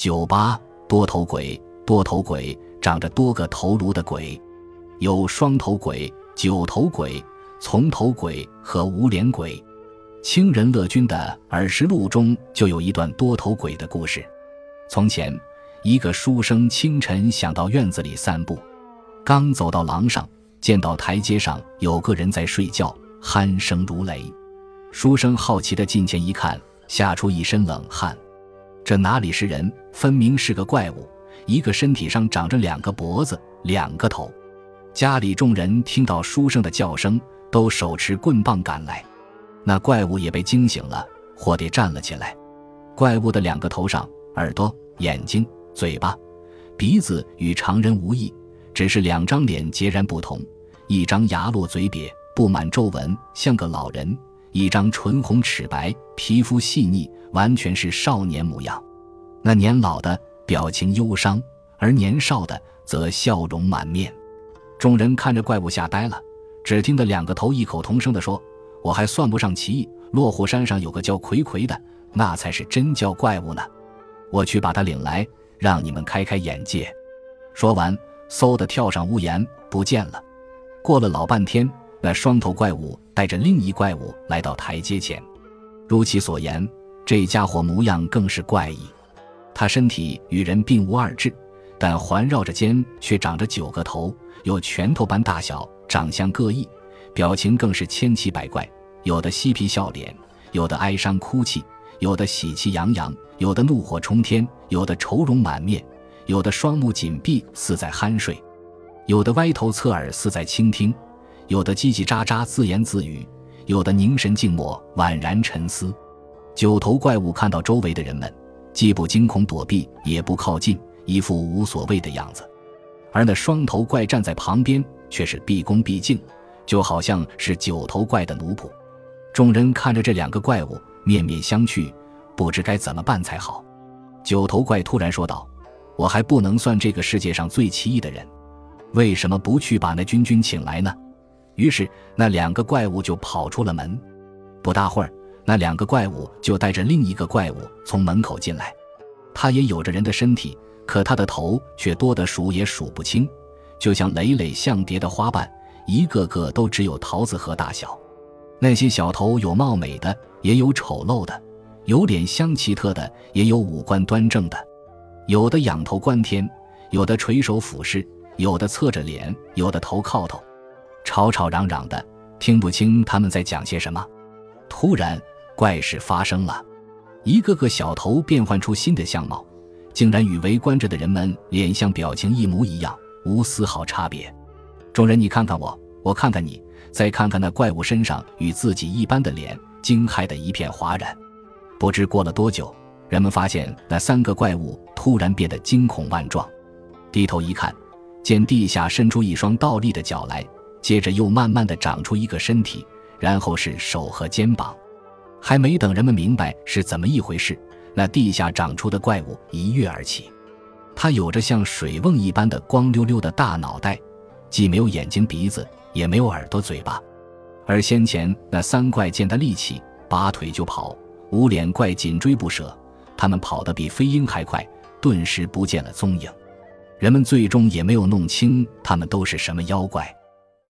九八多头鬼，多头鬼长着多个头颅的鬼，有双头鬼、九头鬼、从头鬼和无脸鬼。清人乐君的《耳石录》中就有一段多头鬼的故事。从前，一个书生清晨想到院子里散步，刚走到廊上，见到台阶上有个人在睡觉，鼾声如雷。书生好奇地近前一看，吓出一身冷汗。这哪里是人，分明是个怪物！一个身体上长着两个脖子、两个头。家里众人听到书生的叫声，都手持棍棒赶来。那怪物也被惊醒了，或地站了起来。怪物的两个头上，耳朵、眼睛、嘴巴、鼻子与常人无异，只是两张脸截然不同：一张牙落嘴瘪，布满皱纹，像个老人；一张唇红齿白，皮肤细腻，完全是少年模样。那年老的表情忧伤，而年少的则笑容满面。众人看着怪物吓呆了，只听得两个头异口同声地说。我还算不上奇异，落虎山上有个叫葵葵的，那才是真叫怪物呢。我去把他领来，让你们开开眼界。说完，嗖的跳上屋檐，不见了。过了老半天，那双头怪物带着另一怪物来到台阶前。如其所言，这家伙模样更是怪异。他身体与人并无二致，但环绕着肩却长着九个头，有拳头般大小，长相各异。表情更是千奇百怪，有的嬉皮笑脸，有的哀伤哭泣，有的喜气洋洋，有的怒火冲天，有的愁容满面，有的双目紧闭似在酣睡，有的歪头侧耳似在倾听，有的叽叽喳喳自言自语，有的凝神静默宛然沉思。九头怪物看到周围的人们，既不惊恐躲避，也不靠近，一副无所谓的样子；而那双头怪站在旁边，却是毕恭毕敬。就好像是九头怪的奴仆，众人看着这两个怪物面面相觑，不知该怎么办才好。九头怪突然说道：“我还不能算这个世界上最奇异的人，为什么不去把那君君请来呢？”于是那两个怪物就跑出了门。不大会儿，那两个怪物就带着另一个怪物从门口进来。他也有着人的身体，可他的头却多得数也数不清，就像累累相叠的花瓣。一个个都只有桃子核大小，那些小头有貌美的，也有丑陋的；有脸相奇特的，也有五官端正的。有的仰头观天，有的垂手俯视，有的侧着脸，有的头靠头，吵吵嚷嚷的，听不清他们在讲些什么。突然，怪事发生了，一个个小头变换出新的相貌，竟然与围观着的人们脸相表情一模一样，无丝毫差别。众人，你看看我，我看看你，再看看那怪物身上与自己一般的脸，惊骇的一片哗然。不知过了多久，人们发现那三个怪物突然变得惊恐万状，低头一看，见地下伸出一双倒立的脚来，接着又慢慢的长出一个身体，然后是手和肩膀。还没等人们明白是怎么一回事，那地下长出的怪物一跃而起，它有着像水瓮一般的光溜溜的大脑袋。既没有眼睛、鼻子，也没有耳朵、嘴巴，而先前那三怪见他力气，拔腿就跑；无脸怪紧追不舍，他们跑得比飞鹰还快，顿时不见了踪影。人们最终也没有弄清他们都是什么妖怪。